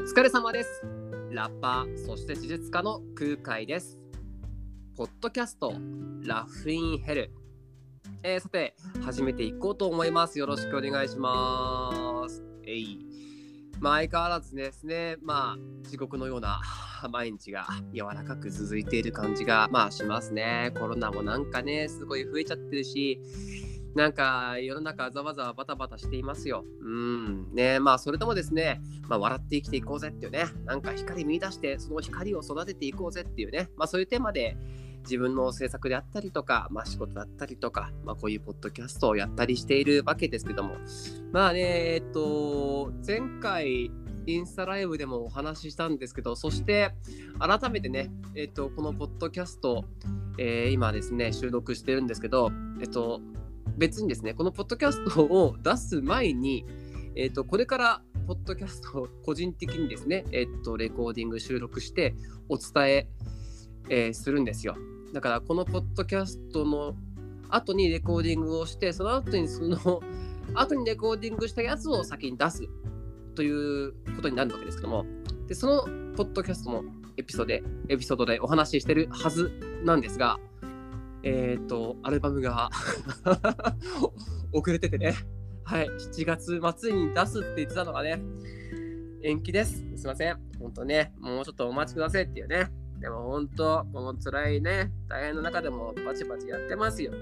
疲れ様です。ラッパー、そして施術家の空海です。ポッドキャスト、ラフインヘル。えーさて、始めていこうと思います。よろしくお願いします。えい。まあ、相変わらずですね、まあ、地獄のような毎日が柔らかく続いている感じが、まあ、しますね。コロナもなんかね、すごい増えちゃってるし、なんか世の中ざわざわバタバタしていますよ。うん。ねまあそれともですね、まあ笑って生きていこうぜっていうね、なんか光見出してその光を育てていこうぜっていうね、まあそういうテーマで自分の制作であったりとか、まあ仕事だったりとか、まあこういうポッドキャストをやったりしているわけですけども、まあね、えっと、前回、インスタライブでもお話ししたんですけど、そして改めてね、えっと、このポッドキャスト、えー今ですね、収録してるんですけど、えっと、別にですね、このポッドキャストを出す前に、えっと、これからポッドキャストを個人的にですね、えっと、レコーディング収録してお伝ええーするんですよ。だから、このポッドキャストの後にレコーディングをして、その後にその後にレコーディングしたやつを先に出すということになるわけですけども、でそのポッドキャストのエピソードでエピソードでお話ししてるはずなんですが、えっ、と、アルバムが 遅れててね、はい、7月末に出すって言ってたのがね、延期です。すいません。本当ね、もうちょっとお待ちくださいっていうね。でも本当、この辛いね、大変の中でもバチバチやってますよ。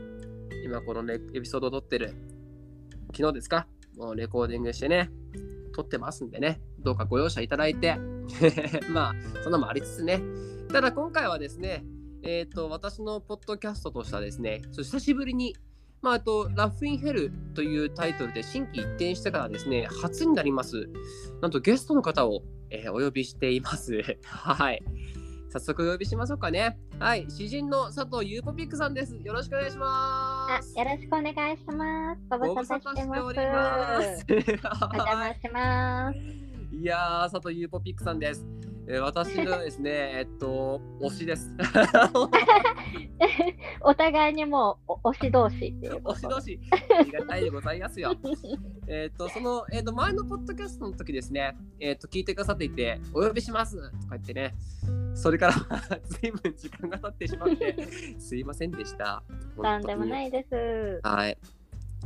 今このレエピソード撮ってる、昨日ですか？もうレコーディングしてね、撮ってますんでね、どうかご容赦いただいて、まあ、そんなのもありつつね、ただ今回はですね、えっ、と、私のポッドキャストとしてはですね、久しぶりに、まあ、あと、ラフインヘルというタイトルで新規一転してからですね、初になります、なんとゲストの方を、えーお呼びしています。はい。早速お呼びしましょうかね。はい。詩人の佐藤ゆうぽピックさんです。よろしくお願いしまあす。よろしくお願いします。ごご無無沙沙汰汰しております。お邪魔します。いやー、佐藤ゆうぽピックさんです。えー私のですね、えっと、推しです。お互いにもうお推し同士っていうこ推しと。同士、ありがたいでございますよ。えっと、その、えっと、前のポッドキャストの時ですね、えっと、聞いてくださっていて、お呼びしますとか言ってね、それから随分時間が経ってしまって、すいませんでした。。なんでもないいです。はい。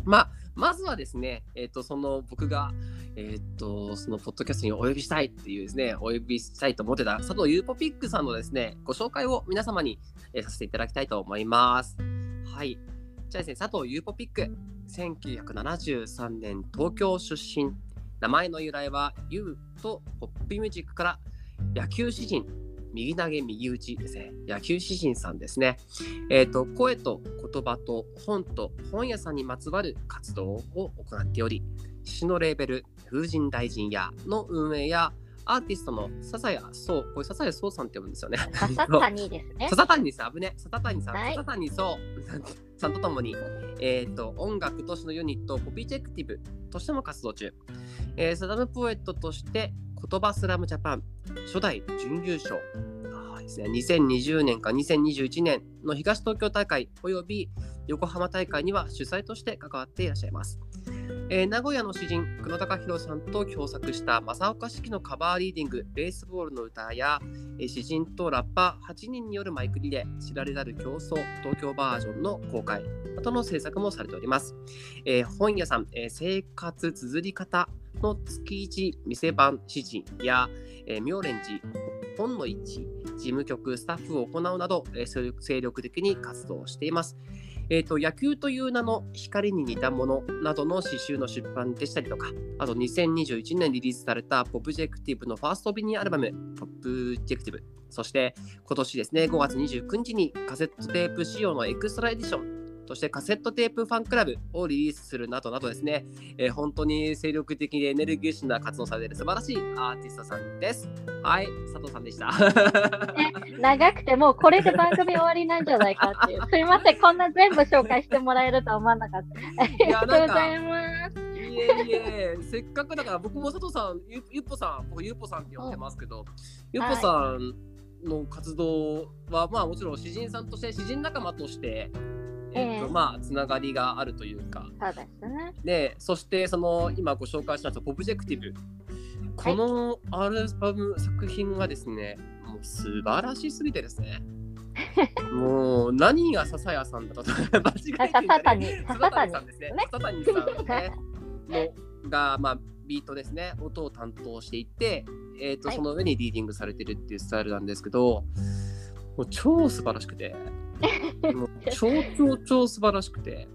まあ、まずはですね、えっ、と、その僕が、えっ、と、そのポッドキャストにお呼びしたいっていうですね、お呼びしたいと思ってた佐藤ゆうぽピックさんのですね、ご紹介を皆様に、えーさせていただきたいと思います。はい。じゃあですね、佐藤ゆうぽピック、1973年東京出身。名前の由来は、ゆうとポップミュージックから野球詩人、右投げ右打ちですね、野球詩人さんですね。えー、と声と言葉と本と本屋さんにまつわる活動を行っており、詩のレーベル、風神大臣屋の運営や、アーティストの笹谷壮、これ笹谷壮さんって呼ぶんですよね。笹谷ですね。笹谷さん、危ね、笹谷さん、はい笹谷壮 さんとともに、えー、と音楽都市のユニット、ポピジェクティブとしても活動中、えーサダムポエットとして、言葉スラムジャパン初代準優勝、あーですね、2020年か2021年の東東京大会および横浜大会には主催として関わっていらっしゃいます。えー名古屋の詩人黒高弘さんと共作した正岡式のカバーリーディング「ベースボールの歌や」えー詩人とラッパー8人によるマイクリレー知られざる競争東京バージョンの公開などの制作もされております。えー本屋さん、えー生活綴り方の月一店番詩人や、えー、妙蓮寺本の市事務局スタッフを行うなど、えー精力的に活動しています。えーと野球という名の光に似たものなどの詩集の出版でしたりとか、あと2021年リリースされたポプジェクティブのファーストミニアルバム、ポプジェクティブ、そして今年ですね、5月29日にカセットテープ仕様のエクストラエディション、そしてカセットテープファンクラブをリリースするなどなどですね、えー本当に精力的でエネルギッシュな活動をされている素晴らしいアーティストさんです。はい、佐藤さんでした。長くてもうこれで番組終わりなんじゃないかっていう。すいません、こんな全部紹介してもらえるとは思わなかった。ありがとうございます。いえいえ、せっかくだから僕も佐藤さん、ゆゆっぽさん、僕ゆっぽさんって呼んでますけど、ゆっぽさんの活動は、まあもちろん詩人さんとして、詩人仲間として、えっとええ。まあつながりがあるというか、そうですね。で、そしてその今ご紹介しましたポブジェクティブこのアルバム作品がですね、もう素晴らしすぎてですね。もう何が笹谷さんだと間違えて笹谷。笹谷さんですね。笹谷さんね。のがまあビートですね。音を担当していて、えーと、はい、その上にリーディングされてるっていうスタイルなんですけど、もう超素晴らしくて、もう超超超素晴らしくて。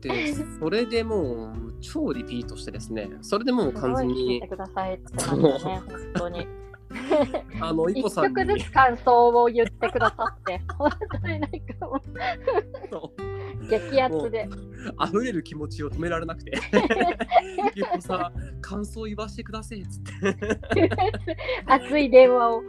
でそれでもう超リピートしてですねそれでもう完全に。くださいってね、本当に。あの、一曲ずつ感想を言ってくださって、本当になんかもう、激アツで。溢れる気持ちを止められなくて、ゆっこさ、感想言わせてくださいっつって。熱い電話を。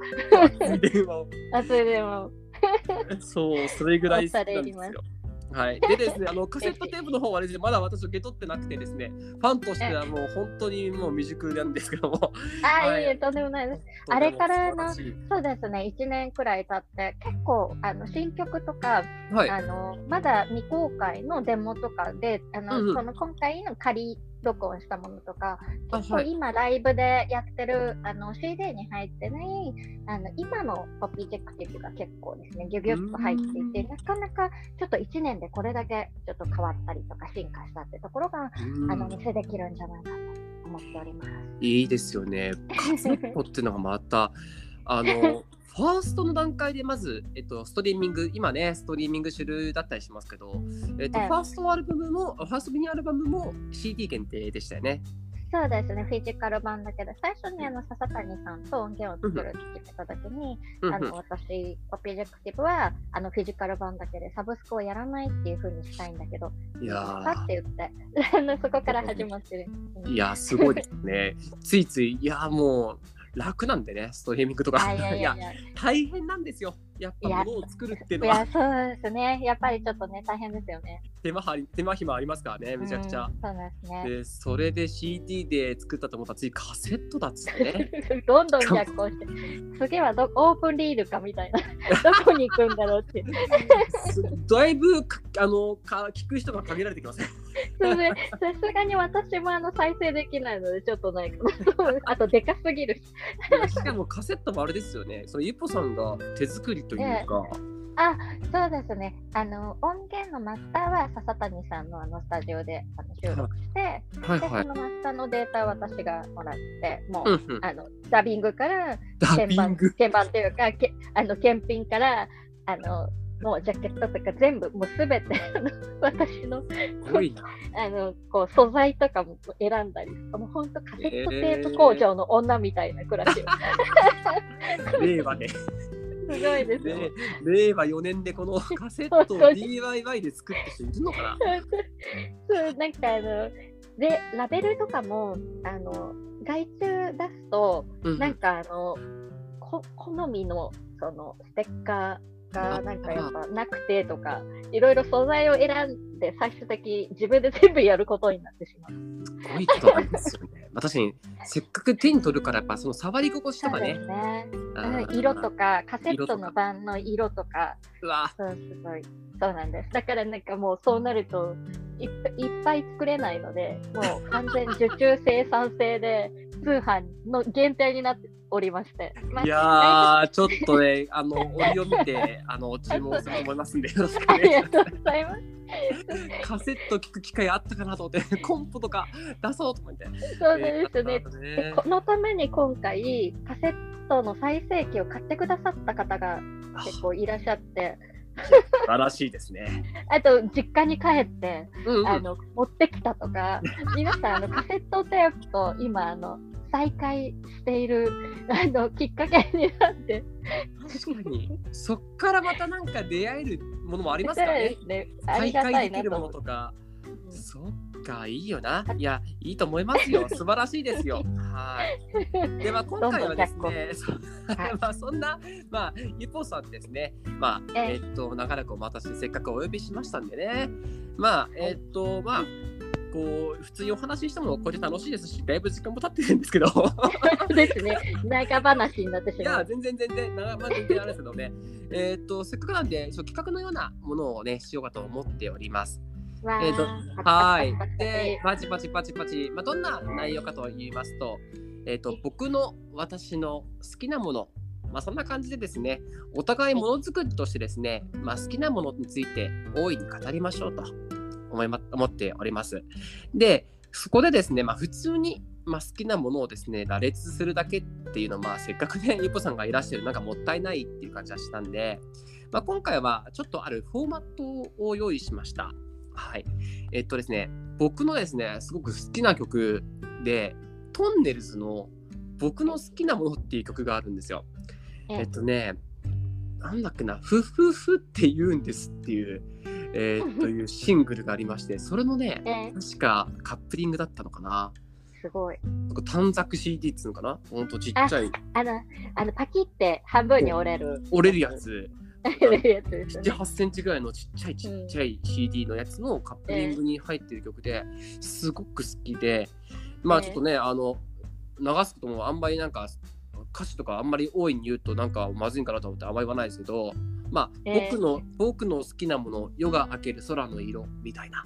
熱い電話を。熱い電話を。そう、それぐらい好きなんですよ。はい、でですね、あのカセットテープの方はですね、まだ私受け取ってなくてですね、ファンとしてはもう本当にもう未熟なんですけども。あ、はい、いえ、とんでもないです。あれからの、そうですね、1年くらい経って、結構あの新曲とか、はい、あのまだ未公開のデモとかで、あの、うんうん、その今回の仮録音したものとか、結構今ライブでやってるあの CD に入ってないあの今のオピジェクティブが結構ですね、ギュギュッと入っていて、なかなかちょっと1年でこれだけちょっと変わったりとか進化したってところが、あの見せできるんじゃないかと思っております。いいですよね。カセットっていうのがまた、あのファーストの段階でまず、えっと、ストリーミング、今ね、ストリーミング主流だったりしますけど、えっと、ファーストアルバムも、ファーストミニアルバムも CD 限定でしたよね。そうですね、フィジカル版だけど、最初にあの笹谷さんと音源を作るって言ったときに、あの私、オピジェクティブはあのフィジカル版だけでサブスクをやらないっていうふうにしたいんだけど、いやー。って言って そこから始まってる。いやすごいですね。ついつい、いやもう、楽なんでね、ストリーミングとか。いやいや 大変なんですよ。やっぱ物を作るっていうのは。いや、そうですね。やっぱりちょっとね、大変ですよね。手間手間暇ありますからね、めちゃくちゃ。うん、そうですね。で、それで CD で作ったと思ったら、次カセットだっつってね。どんどん逆行して、次はどオープンリールかみたいな、どこに行くんだろうって。だいぶあのか聞く人が限られてきますね。さすがに私もあの再生できないので、ちょっとないかな。あと、でかすぎるし。かもカセットもあれですよね。そのゆっぽさんが手作りというか。あそうですね。あの音源のマスターは笹谷さんのあのスタジオであの収録して、はい。はい、でそのマスターのデータは私がもらってもう、うんうん、あのダビングから鍵盤鍵盤というかけあの検品からあのもうジャケットとか全部もうすべて 私の あのこう素材とかも選んだりもう本当カセットテープ工場の女みたいな暮らしを、えー、令和で、すごいですね。令和4年でこのカセットを DIY で作って人いるのかな？そうなんかあのでラベルとかもあの外注出すと、うん、なんかあのこ好みのそのステッカーがなんかやっぱなくてとかいろいろ素材を選んで最終的に自分で全部やることになってしまう。すごいことなんですよね。確かにせっかく手に取るからやっぱその触り心地とかね。ね色とかカセットの版の色とか。うわそうすごい。そうなんです。だからなんかもうそうなるといっぱい作れないので、もう完全受注生産性で通販の限定になっておりまして。まあ、いやちょっとね、あの、折を見て、あの、注文すると思いますんで、よろしくお願いします。ありがとうございます。カセット聞く機会あったかなと思って、コンポとか出そうと思って。そうですね。えー、このために今回、カセットの再生機を買ってくださった方が結構いらっしゃって。素晴らしいですね。あと、実家に帰って、うんうん、あの持ってきたとか、皆さんあのカセットテープと今あの再会しているあのきっかけになって。確かに。そっからまたなんか出会えるものもありますからね。ね。再会できるものとか、うん、そっかいいよな。いやいいと思いますよ。素晴らしいですよ。はい。では今回はですね まあそんなまあゆぽさんですね。まあえー、っと長らくお待たせせっかくお呼びしましたんでね。まあえー、っとまあこう普通にお話ししてもこれ楽しいですしだいぶ時間も経ってるんですけど。ですね。長話になってしまう。いや全然全然長、まあ、全然あれですけどね。えっとせっかくなんで企画のようなものをねしようかと思っておりますえっ、とはい。でパチパチパチパチ、まあ、どんな内容かと言いますとえーと、僕の私の好きなもの、まあ、そんな感じでですねお互いものづくりとしてですね、まあ、好きなものについて大いに語りましょうと。思い、ま、思っております。でそこでですね、まあ、普通に、まあ、好きなものをですね羅列するだけっていうのは、まあ、せっかくねゆぽさんがいらっしゃるなんかもったいないっていう感じがしたんで、まあ、今回はちょっとあるフォーマットを用意しました。はい。えっとですね、僕のですね、すごく好きな曲で、トンネルズの僕の好きなものっていう曲があるんですよ。えっとね、なんだっけな、ふふふって言うんですっていう、えー、というシングルがありまして、それのね、確かカップリングだったのかな。すごい。短冊 CD っつうのかな？ほんとちっちゃい。あの、あのパキって半分に折れる。折れるやつ。7、8センチぐらいのちっちゃいちっちゃい CD のやつのカップリングに入ってる曲ですごく好きで、まあちょっとね、あの流すこともあんまりなんか歌詞とかあんまり多いに言うとなんかまずいんかなと思ってあんまり言わないですけど、まあ僕の、僕の好きなもの、夜が明ける空の色みたいな。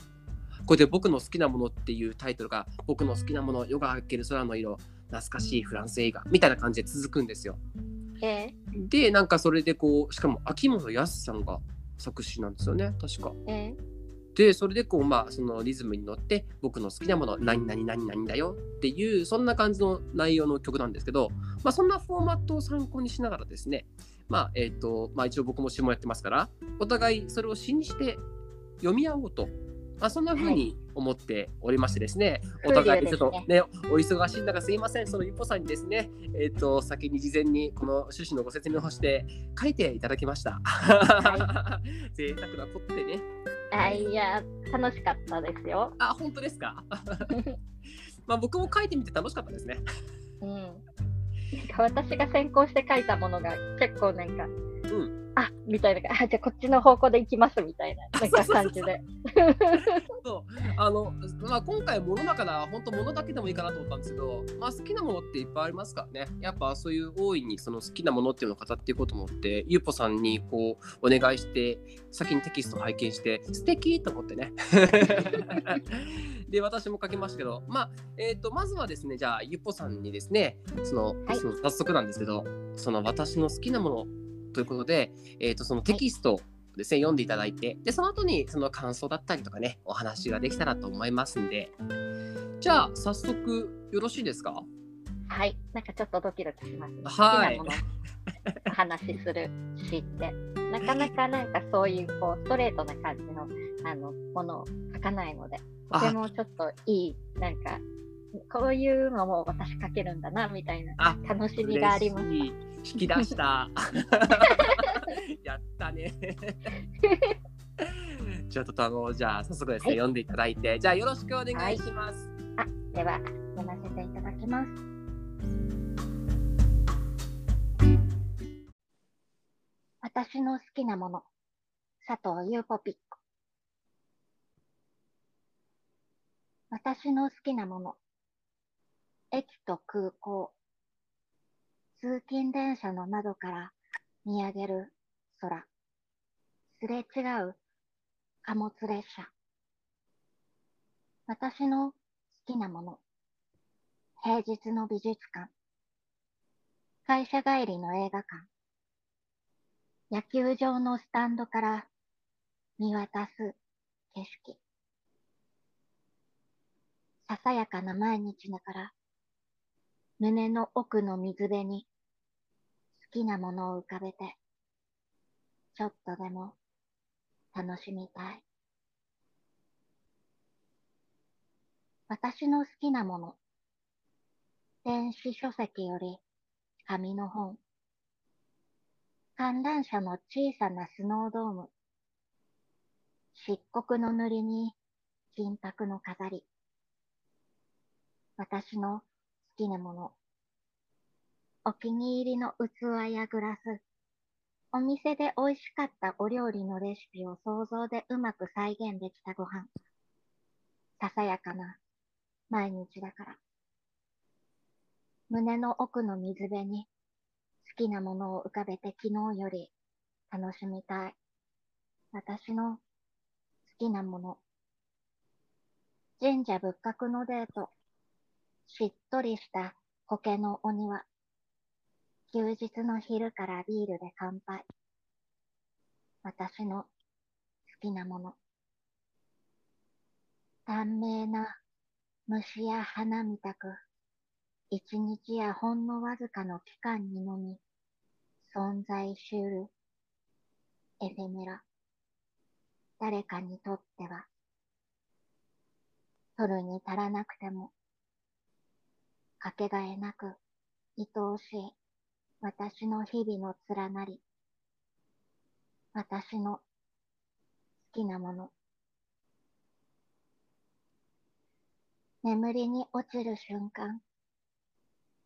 これで僕の好きなものっていうタイトルが僕の好きなもの、夜が明ける空の色、懐かしいフランス映画みたいな感じで続くんですよ。えー、でなんかそれでこうしかも秋元康さんが作詞なんですよね確か。えー、でそれでこうまあそのリズムに乗って僕の好きなもの何々何々だよっていうそんな感じの内容の曲なんですけど、まあ、そんなフォーマットを参考にしながらですねまあえっ、ー、とまあ一応僕も詩もやってますからお互いそれを詩にして読み合おうとまあ、そんな風に思っておりましてですね、はい、お互いちょっとね、お忙しい中すいません、その一歩さんにですね、えっ、ー、と、先に事前にこの趣旨のご説明をして書いていただきました。はい、贅沢なことでね。あいや、楽しかったですよ。あ、本当ですか？まあ僕も書いてみて楽しかったですね。うん。私が先行して書いたものが結構なんか、うん、あみたいな。あじゃあこっちの方向で行きますみたいな。なんか感じで。そう。あの、まあ、今回ものだから本当ものだけでもいいかなと思ったんですけど、まあ、好きなものっていっぱいありますからね。やっぱそういう大いにその好きなものっていうのを語っていこうと思ってゆうぽさんにこうお願いして先にテキスト拝見して素敵と思ってね。で私も書きましたけど、まあえーと、まずはですねじゃあゆっぽさんにですねその、はい、その早速なんですけどその私の好きなものということで、えーと、そのテキストですね、はい、読んでいただいてでその後にその感想だったりとかねお話ができたらと思いますんで。じゃあ早速よろしいですか？はい。なんかちょっとドキドキします、はい。お話しするしって。なかなかなんかそういうこうストレートな感じのあのものを書かないのでとてもちょっといいなんかこういうのも私書けるんだなみたいな楽しみがあります。引き出した。やったね。ちょっとあのじゃあ早速ですね、はい、読んでいただいてじゃあよろしくお願いします。はい、あでは読ませていただきます。私の好きなもの佐藤優ポピック私の好きなもの駅と空港。通勤電車の窓から見上げる空。すれ違う貨物列車。私の好きなもの。平日の美術館。会社帰りの映画館。野球場のスタンドから見渡す景色。ささやかな毎日だから胸の奥の水辺に好きなものを浮かべて、ちょっとでも楽しみたい。私の好きなもの。電子書籍より紙の本。観覧車の小さなスノードーム。漆黒の塗りに金箔の飾り。私の好きなもの。お気に入りの器やグラス。お店で美味しかったお料理のレシピを想像でうまく再現できたご飯。ささやかな毎日だから。胸の奥の水辺に好きなものを浮かべて昨日より楽しみたい。私の好きなもの。神社仏閣のデート。しっとりした苔のお庭。休日の昼からビールで乾杯。私の好きなもの。短命な虫や花みたく、一日やほんのわずかの期間にのみ、存在しうるエフェメラ。誰かにとっては、取るに足らなくても、かけがえなく、愛おしい、私の日々の連なり、私の好きなもの。眠りに落ちる瞬間、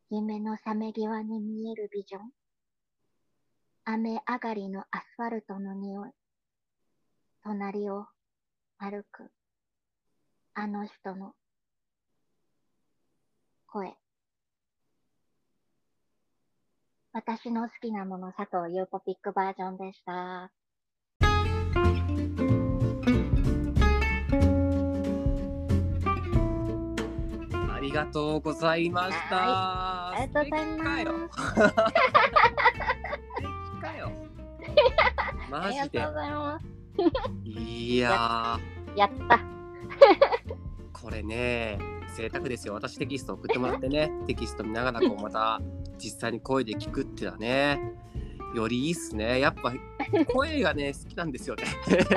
夢の覚め際に見えるビジョン。雨上がりのアスファルトの匂い。隣を歩く、あの人の声。私の好きなもの、佐藤優子ピックバージョンでした。ありがとうございました。ありがとうございます。かよ。マジで。ありがとうございます。いややった。これね、贅沢ですよ。私テキスト送ってもらってね、テキスト見ながらこうまた実際に声で聞くっていうのはねよりいいっすね。やっぱ声がね好きなんですよね。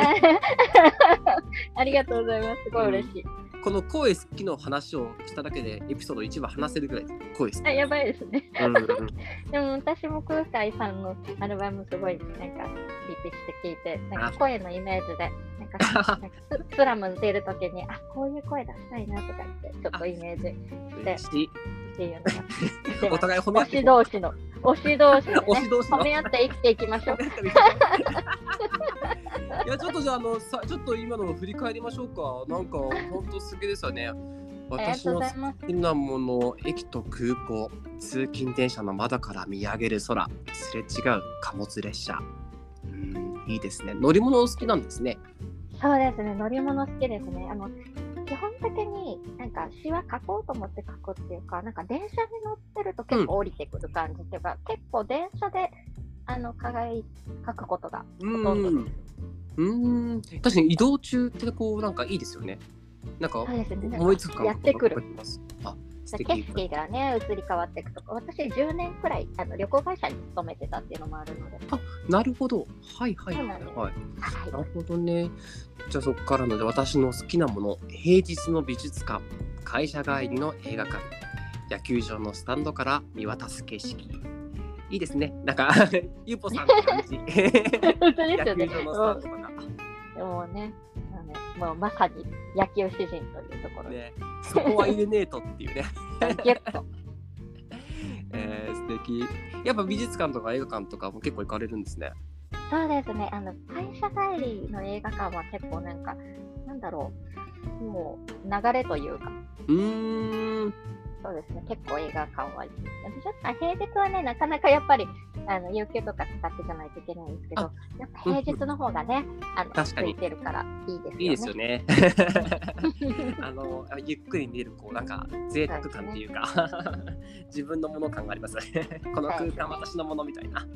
ありがとうございます。すごい嬉しい、うん、この声好きの話をしただけでエピソード1話話せるぐらい声好き。あやばいですね、うんうん、でも私も空海さんのアルバムすごいなんかリピして聞いてなんか声のイメージでなんかなんかス ラム出るときにあこういう声出したいなとか言ってちょっとイメージしてっていうのが。お互い褒め合って。推し同士の。推し同士の、ね、推し同士の。褒め合って生きていきましょう。いや、ちょっとじゃあ、あの、さ、ちょっと今のを振り返りましょうか。なんか、本当すげですよね。私の好きなもの、駅と空港、通勤電車の窓から見上げる空、すれ違う貨物列車。うん、いいですね。乗り物お好きなんですね。そうですね、乗り物好きですね。あの基本的になんか詩は書こうと思って書くっていうか、なんか電車に乗ってると結構降りてくる感じっていうか、うん、結構電車であの課外書くことがほとんどです。うん確かに移動中ってこうなんかいいですよね。なんか思いつくかやってくる。あ景色がね移り変わっていくとか。私10年くらいあの旅行会社に勤めてたっていうのもあるので。あなるほど。はいはいはい、はい、はい、なるほどね。じゃあそこからので私の好きなもの平日の美術館会社帰りの映画館。野球場のスタンドから見渡す景色。いいですね。なんか ゆうぽさんの感じ。本当ですよね。野球場のスタンドとかでもねもうまさに野球詩人というところで、ね、そこは入れねえとっていうね えー、素敵やっぱ美術館とか映画館とかも結構行かれるんですねそうですね。あの、会社帰りの映画館は結構なんか、なんだろう、もう流れというか。うーん。そうですね。結構映画館は、美術館、平日はね、なかなかやっぱり、あの、有給とか使ってじゃないといけないんですけど、やっぱ平日の方がね、あの、確かに。ついてるからいいですよね。いいですよね。あの、ゆっくり見える、こう、なんか、贅沢感っていうか、ね、自分のもの感がありますね。この空間、私のものみたいな。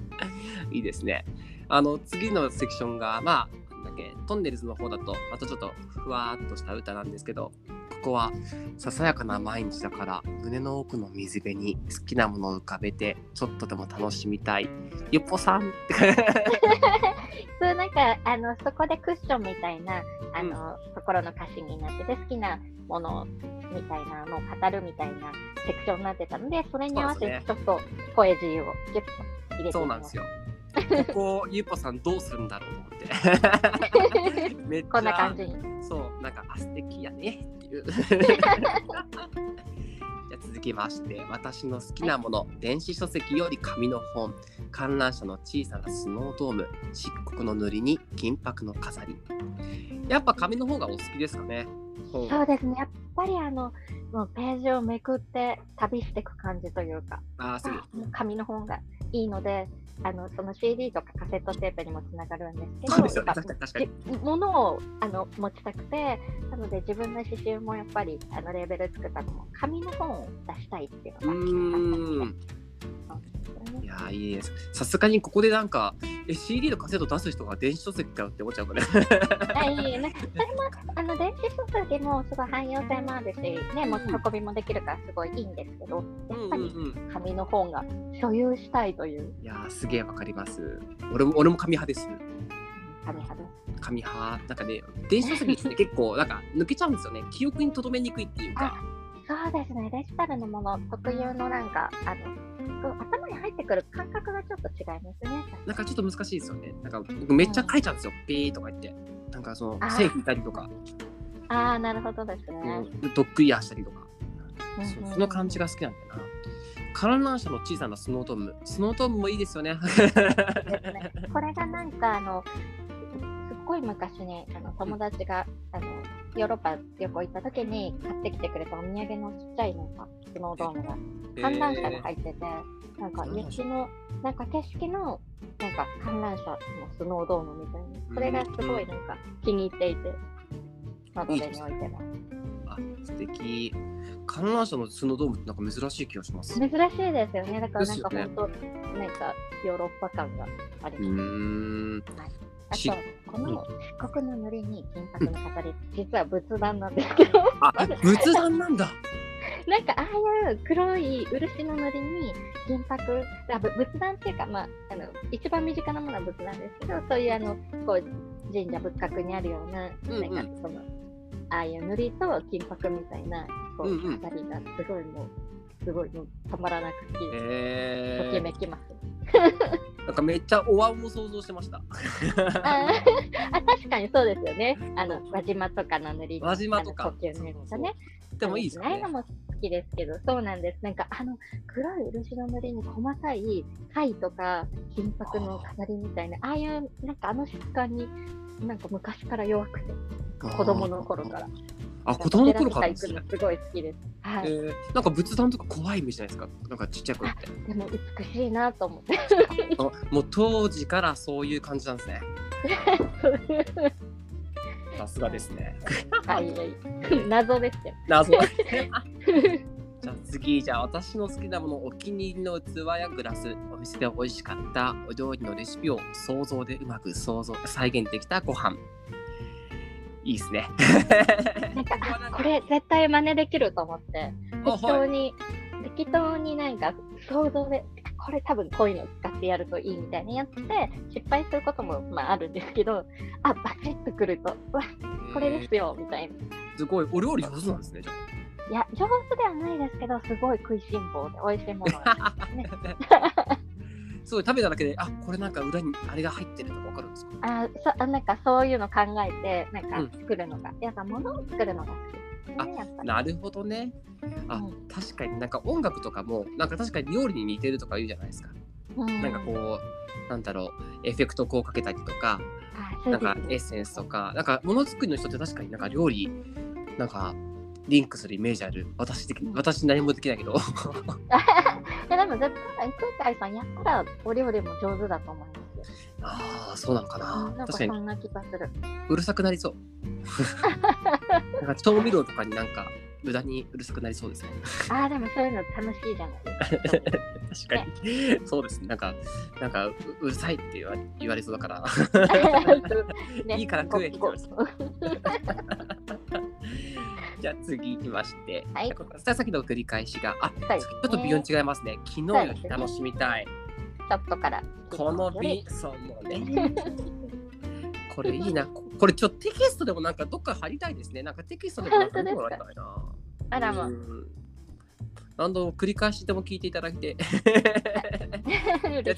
いいですね。あの次のセクションがまあだっけトンネルズの方だとまたちょっとふわーっとした歌なんですけどここはささやかな毎日だから胸の奥の水辺に好きなものを浮かべてちょっとでも楽しみたい。ゆっぽさん。っ てそうなんかあのそこでクッションみたいなあの、うん、ところの歌詞になってて好きなものみたいなのを語るみたいなセクションになってたのでそれに合わせてちょっと声自由をギュッと入れてみます。そうなんですよここゆうぽさんどうするんだろうと思って。めっちゃこんな感じに。そうなんかあ素敵やね。っていう。じゃ続きまして私の好きなもの、電子書籍より紙の本。観覧車の小さなスノードーム。漆黒の塗りに金箔の飾り。やっぱ紙の方がお好きですかね。そうですね。やっぱりあのもうページをめくって旅していく感じというか。あそう紙の本がいいのであのその CD とかカセットテープにもつながるんですけど、ね、物をあの持ちたくて、なので自分の刺繍もやっぱりあのレーベル作ったのも紙の本を出したいっていうのがあったいやいいです。さすがにここでなんか、え、CD とカセット出す人が電子書籍かよって思っちゃうから いいね。それも、あの、電子書籍もすごい汎用性もあるし、ね、持ち運びもできるからすごいいいんですけど、やっぱり紙の本が所有したいという。いやすげえわかります。俺も、俺も紙派です。紙派です。紙派？なんかね、電子書籍って結構、なんか抜けちゃうんですよね。記憶に留めにくいっていうか。そうですね、デジタルのもの特有のなんか、あの頭に入ってくる感覚がちょっと違いますね。なんかちょっと難しいですよね。なんかめっちゃ書いちゃうんですよ、うん、ピーとか言って。なんかその線引いたりとか。ああ、なるほどですね。ドッグイヤーしたりとか。うんうん、その感じが好きなんだよな。観覧車の小さなスノードーム。スノードームもいいですよね。ねこれがなんかあのごい昔にあの友達があのヨーロッパ旅行行った時に買ってきてくれたお土産のちっちゃいなんかスノードームが観覧車が入ってて、えー、なんか雪のなんか景色のなんか観覧車のスノードームみたいなそれがすごいなんか気に入っていて窓辺に置いてます。あ素敵観覧車のスノードームってなんか珍しい気がします。珍しいですよね。だからなんか本当、ね、なんかヨーロッパ感があります。はいあと、この漆黒の塗りに金箔の飾り、実は仏壇なんですけど。あ、仏壇なんだ。なんかああいう黒い漆の塗りに金箔あ仏壇っていうか、まあ、あの一番身近なものは仏壇ですけどそういうあのこう神社仏閣にあるような,、なんかそのああいう塗りと金箔みたいなこう飾りがすごいもうすごいもうたまらなく好きで、えー、ときめきます。なんかめっちゃお椀も想像してました。あ 確かにそうですよね。あの輪島とかの塗り輪島とか。呼吸のやつね。でもいいですね。ないのも好きですけど、そうなんです。なんかあの黒い漆の塗りに細かい貝とか金箔の飾りみたいな、ああいうなんかあの質感になんか昔から弱くて、子供の頃から。あ、子供の頃からすごい好きです。はい。えー、なんか仏壇とか怖いイメージじゃないですか？なんかちっちゃくって。でも美しいなと思って。もう当時からそういう感じなんですね。さすがですね。はい、謎ですよ。謎。じゃあ次、じゃあ私の好きなもの、お気に入りの器やグラス、お店で美味しかったお料理のレシピを想像でうまく想像再現できたご飯。いいですね。なんかこれ絶対真似できると思って適当に、はい、適当になんか想像でこれ多分こういうの使ってやるといいみたいにやって失敗することもまああるんですけどあバチッとくるとわこれですよみたいな。すごいお料理上手なんですねじゃいや上手ではないですけどすごい食いしん坊で美味しいものがね。すごい食べただけで、あこれなんか裏にあれが入ってるとか分かるんですか？あそなんかそういうの考えて、なんか作るのが、うん、やっぱ物を作るのが好き、ね、あなるほどね。あ、うん、確かになんか音楽とかも、なんか確かに料理に似てるとか言うじゃないですか。うん、なんかこう、なんだろう、エフェクトこうかけたりとか、なんかエッセンスとか、なんかものづくりの人って確かになんか料理、なんかリンクするイメージある？私的私何もできないけど。いやでも絶対空海さんやったらお料理も上手だと思いますああ、そうなのかな。なんかそんな気がする。うるさくなりそう。なんか調味料とかになんか無駄にうるさくなりそうですね。ああ、でもそういうの楽しいじゃないですか。確かに、ね、そうですね。なんか、なんかううるさいって言わ言われそうだから。ね、いいから食えって言われそう。じゃあ次行きまして、はい、さっきの繰り返しが、あ、はい、ちょっとビヨン違いますね。昨日より楽しみたい。ちょっとから。このビそのね。これいいな。これちょっとテキストでもなんかどっか貼りたいですね。なんかテキストでもなんかもらいたいな。あらま。何度も繰り返しでも聞いていただいて。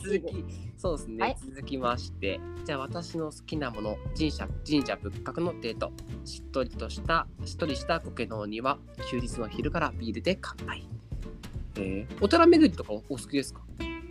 続き、そうですね、はい、続きまして、じゃあ私の好きなもの、神社、神社仏閣のデート、しっとりとした、しっとりした苔の庭、休日の昼からビールで乾杯。えー、お寺巡りとかお好きですか？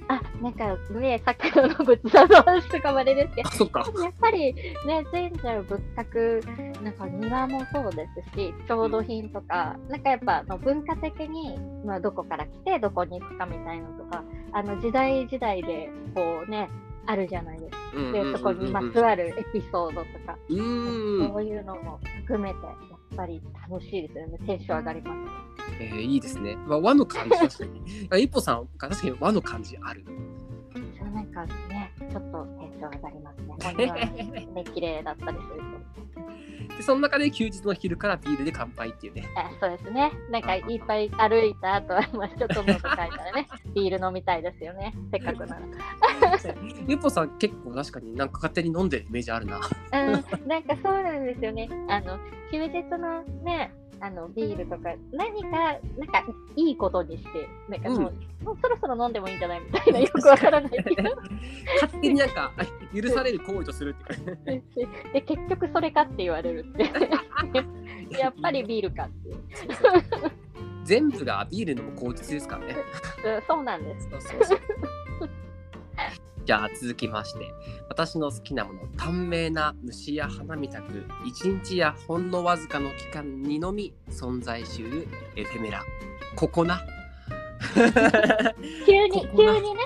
あ、なんかね、さっきの仏壇の話とかまでですけど、そっか。やっぱりね、神社仏閣、なんか庭もそうですし、調度品とか、なんかやっぱの文化的に、まあ、どこから来て、どこに行くかみたいなのとか、あの時代時代で、こうね、あるじゃないですか。で、そこにまつわるエピソードとか、そういうのも含めて、ぱり楽しいですよね。テンション上がります。えー、いいですね。まあ、和の感じ確かに。一歩さんが確かに和の感じある。そうなんかね、ちょっとテンション上がりますね。本当はね、綺麗だったりすると。で、その中で休日の昼からビールで乾杯っていうね。あそうですね。なんかいっぱい歩いた後は、まあ、ちょっと喉かいたらね、ビール飲みたいですよね。せっかくなら。ゆっぽさん、結構確かになんか勝手に飲んでるイメージあるな。うん、なんかそうなんですよね。あの、休日のね、あのビールとか何かなんかいいことにしてなんかもううん、もうそろそろ飲んでもいいんじゃないみたいなよくわからないけど。勝手になんか許される行為とするってで結局それかって言われるって。やっぱりビールかっていう。全部がビールの口実ですからね。そうなんです。そうそうそうじゃあ続きまして、私の好きなもの、短命な虫や花みたく、一日やほんのわずかの期間にのみ存在しうるエフェメラ。ここな。急に、急にね。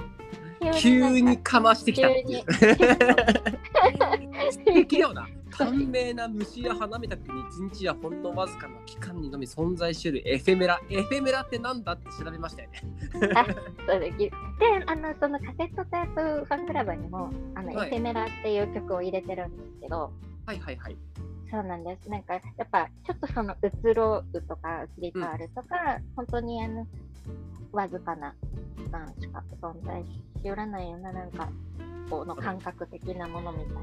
急にかましてきたっていう。素敵よな。短命な虫や花みたくに一日やほんのわずかの期間にのみ存在しているエフェメラ。エフェメラってなんだって調べましたよね。あそうでであのそのカセットテープファンクラブにもあの、はい、エフェメラっていう曲を入れてるんですけど。はいはいはい。そうなんです。なんかやっぱちょっとその移ろうとか移り変わるとか、うん、本当にあのわずかな期間しか存在しうらないようななんかこの感覚的なものみたいな。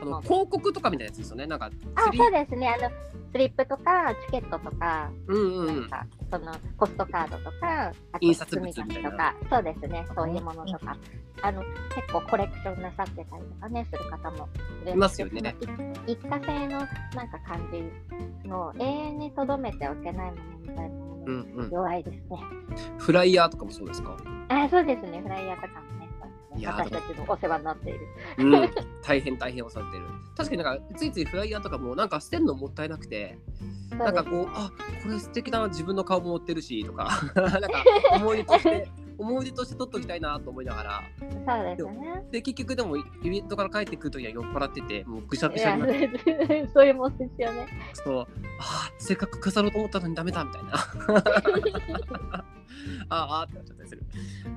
あの広告とかみたいなやつですよね？なんかあそうですね。あのスリップとかチケットとか、うんうん、なんかそのポストカードとか、あと印刷物みたいなとか、そうですね。そういうものとか、あの結構コレクションなさってたりとかねする方もいますよね。一過性のなんか感じの永遠にとどめておけないものみたいなものに弱いですね、うんうん。フライヤーとかもそうですか？あそうですね。フライヤーとかも私たちのお世話になっている。うん、大変大変お世話になってる。確かになんかついついフライヤーとかもなんか捨てるのもったいなくて、なんかこう、あこれ素敵だな、自分の顔も持ってるしとか、なんか思い出として。思い出として取っときたいなと思いながら。そうですね。で、結局でも、イベントから帰ってくるときは酔っ払ってて、もうぐしゃぐしゃになって。そういうもんですよね。そう。ああ、せっかく飾ろうと思ったのにダメだみたいな。ああってなっちゃったりする。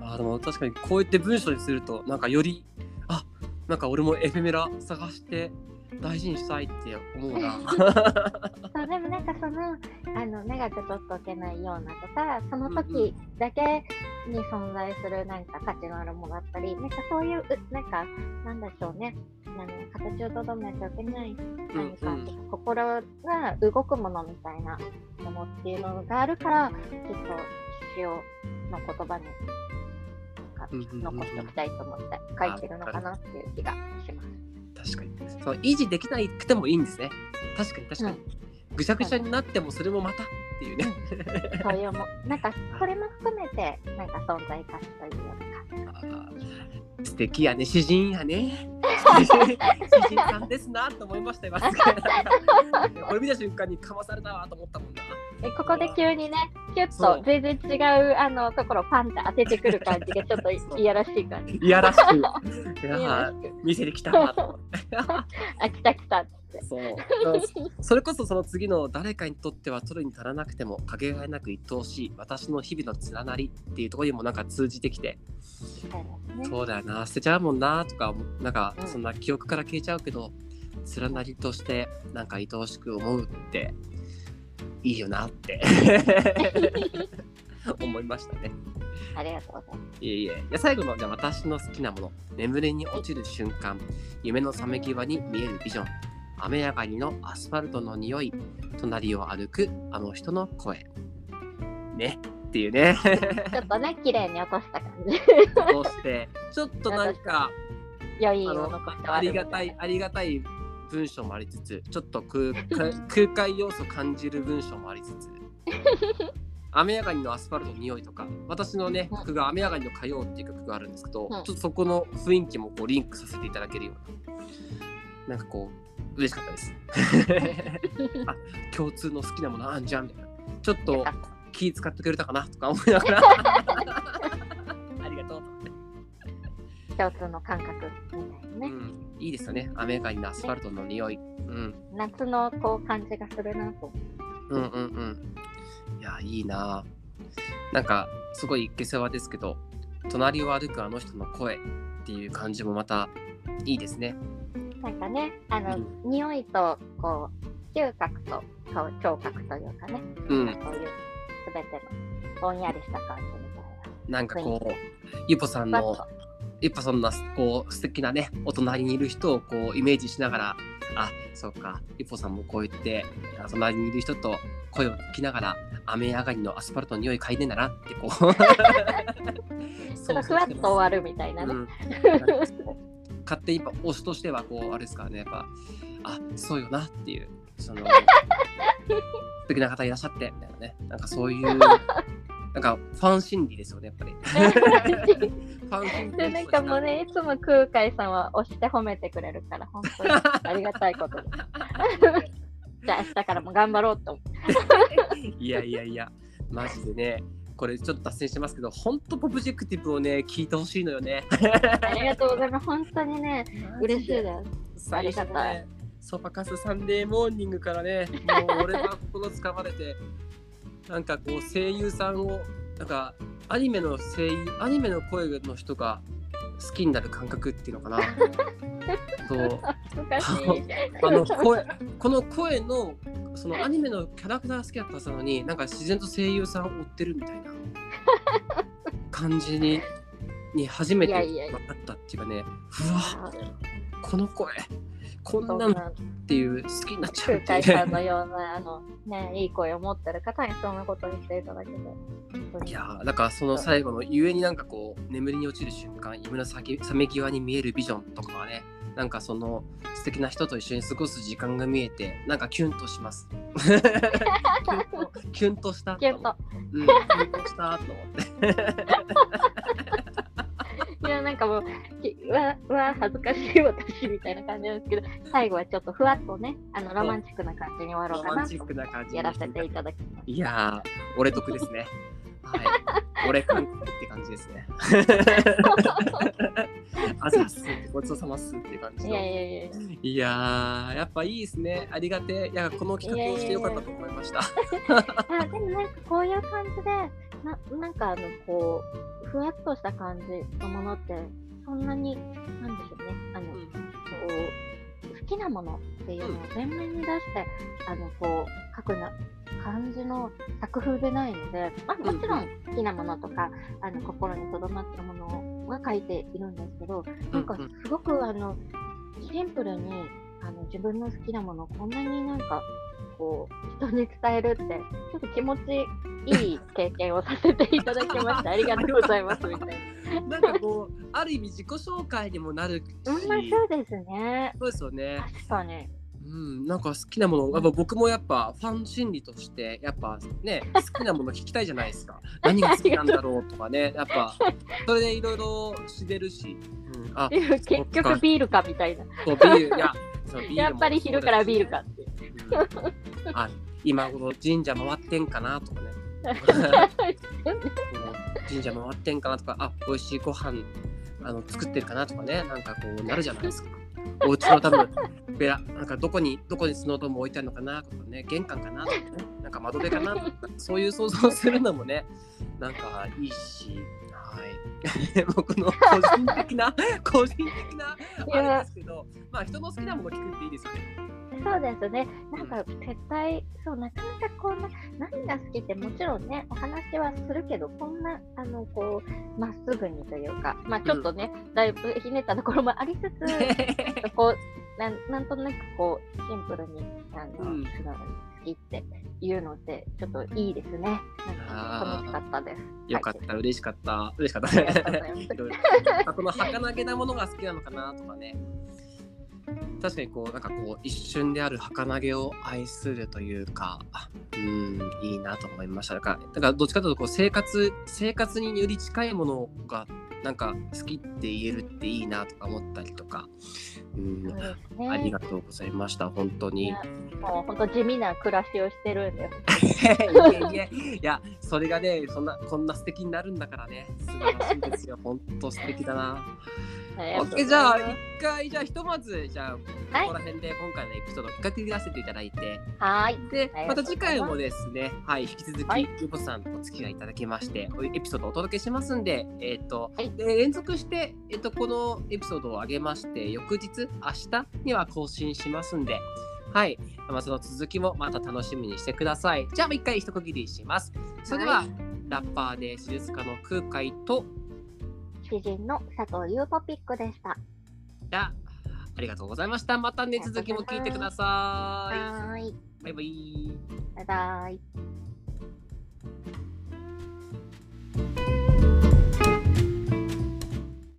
ああ、でも確かにこうやって文章にすると、なんかより、あなんか俺もエフェメラ探して大事にしたいって思うな。そうでもなんかそのあの長く取っておけないようなとかその時だけに存在するなんか価値のあるものだったりなんかそういうなんかなんでしょうねあの形をとどめておけない何か、うんうん、心が動くものみたいなものっていうのがあるからきっと一生の言葉に残しておきたいと思って書いてるのかなっていう気がします。確かに。そう維持できなくてもいいんですね。確かに確かに、うん、ぐしゃぐしゃになってもそれもまたっていうね、うん、そういうも なんかそれも含めてなんか存在価値というような感じ素敵やね。詩人やね。詩人さんですなと思いましたよこれ見た瞬間にかまされたわと思ったもんなここで急にね、キュッと全然違うあのところパンって当ててくる感じがちょっといやらしい感じ。いやらしく。いや店に来たなと あ、来た来た。って。そう。それこそその次の誰かにとっては取るに足らなくてもかけがえなく愛おしい私の日々の連なりっていうところにもなんか通じてきて、ね、そうだよな。捨てちゃうもんなとかなん。かそんな記憶から消えちゃうけど、連なりとしてなんか愛おしく思うっていいよなって 思いましたね。ありがとうございます。いえいえ。い最後のじゃあ私の好きなもの、眠りに落ちる瞬間、夢の覚め際に見えるビジョン、雨上がりのアスファルトの匂い、隣を歩くあの人の声。ね。っていうね。ちょっとね、綺麗に落とした感じ。落として、ちょっとなんか、良いありがたい、ありがたい文章もありつつちょっと空 空海要素感じる文章もありつつ。雨上がりのアスファルトの匂いとか私のね曲が「雨上がりの火曜」っていう曲があるんですけど、うん、ちょっとそこの雰囲気もこうリンクさせていただけるような。なんかこう嬉しかったです。あ共通の好きなものあんじゃんみたいな。ちょっと気使ってくれたかなとか思いながら共通の感覚みたいなね、うん、いいですよね。雨上がりのアスファルトの匂い、うん、夏のこう感じがするなと。うんうんうん。いや、いいな。なんか、すごい下世話ですけど、隣を歩くあの人の声っていう感じもまたいいですね。なんかね、あの、うん、匂いと、こう、嗅覚と聴覚というかね、うん、そういうすべてのぼんやりした感じみたいな。なんかこう、ゆぽさんの、ゆぽさんのこう素敵なね、お隣にいる人をこうイメージしながら、あそうか一歩さんもこう言って隣にいる人と声を聞きながら雨上がりのアスファルトの匂い嗅いでんだなってこう。そのふわっと終わるみたいなね、うん、勝手に推しとしてはこうあれですからねやっぱあそうよなっていうその素敵な方いらっしゃってみたいなね。なんかそういうなんかファン心理ですよね、やっぱり。ファン心理でなんかもうね、いつも空海さんは押して褒めてくれるから、本当に ありがたいことです。じゃあ明日からも頑張ろうと思って。いやいやいや、マジでね。これちょっと脱線してますけど、本当ポプジェクティブをね、聞いてほしいのよね。ありがとうございます。本当にね、嬉しいです。ありがたい。ソファカスサンデーモーニングからね、もう俺は心つかまれて、なんかこう声優さんをなんかアニメの声優アニメの声の人が好きになる感覚っていうのかな。そう。あの声この声のそのアニメのキャラクター好きだったのになんか自然と声優さんを追ってるみたいな感じにに初めて分かったっていうかね。うわこの声こんなのっていう好きになっちゃう空海さんのようなあの、ね、いい声を持ってる方にそんなことにしていただけていやだからその最後のゆえになんかこう眠りに落ちる瞬間夢の冷め際に見えるビジョンとかはねなんかその素敵な人と一緒に過ごす時間が見えてなんかキュンとします。キュンとしたキュンと、うん、キュンとしたと思っていや、なんかもう、うわ、うわ、恥ずかしい私みたいな感じなんですけど、最後はちょっとふわっとね、あのロマンチックな感じに終わろうかなとやらせていただきます。いやー、俺得ですね。はい、俺韓国って感じですね。あざっすごちそうさまっすって感じいやいやいやいややっぱいいですね。ありがていや、この企画をしてよかったと思いました。あでもなんかこういう感じで、ななんかあの、こう、ふわっとした感じのものって、そんなに、なんでしょうね、あの、うん、こう、好きなものっていうのを前面に出して、あの、こう、書くな感じの作風でないので、まあ、もちろん好きなものとか、あの、心に留まったものは書いているんですけど、なんかすごく、あの、シンプルに、あの、自分の好きなものをこんなになんか、こう、人に伝えるって、ちょっと気持ちいい経験をさせていただきました。ありがとうございます。みたいな。なんかこう、ある意味自己紹介にもなるし。うん、そうですね。そうですよね。確かに。うん、なんか好きなもの、やっぱ僕もやっぱファン心理として、やっぱね、好きなもの聞きたいじゃないですか。何が好きなんだろうとかね、やっぱ、それでいろいろ知れるし。うん、あ結局ビールかみたいな。そう、ビール、いや、そうビールやっぱり昼からビールかって。うん、あ今頃神社回ってんかなとかね。神社回ってんかなとか、あ美味しいご飯あの作ってるかなとかね、なんかこうなるじゃないですか。お家の多分 ベラなんかどこにどこにスノードーム置いてあるのかなとかね玄関かなとかねなんか窓辺かなとかそういう想像するのもねなんかいいしはい僕の個人的な個人的なあれですけどまあ人の好きなもの聞くっていいですよね。そうですね。なんか絶対、そう、なかなかこんな、何が好きってもちろんね、お話はするけど、こんな、あの、こう、まっすぐにというか、まあちょっとね、うん、だいぶひねったところもありつつ、こうなん、なんとなくこう、シンプルに、あの、うん、素直に好きっていうのって、ちょっといいですね。楽しかったです。よかった、はい、嬉しかった、嬉しかった。この儚げなものが好きなのかなとかね。確かにこうなんかこう一瞬である儚げを愛するというかうんいいなと思いました。だからだからどっちかというとこう生活生活により近いものがなんか好きって言えるっていいなとか思ったりとか、うん、ね、ありがとうございました本当に。もう本当地味な暮らしをしてるんで。いやいやそれがねそんなこんな素敵になるんだからね。素晴らしいですよ。本当素敵だな。OK じゃあ一回じゃあひとまずじゃあここら辺で今回のエピソードを一回切り出せていただいて。はい。でまた次回もですねはい引き続きゆぼさんお付き合いいただきましてエピソードをお届けしますんでえっ、ー、と、はい、で連続してえっ、ー、とこのエピソードを上げまして翌日明日には更新しますんではい。まあ、その続きもまた楽しみにしてください。じゃあ、もう一回一区切りします。それでは、はい、ラッパーで手術家の空海と詩人の佐藤優トピックでした。じゃあ、ありがとうございました。またね、続きも聞いてください。はい。バイバイ。バイバイ。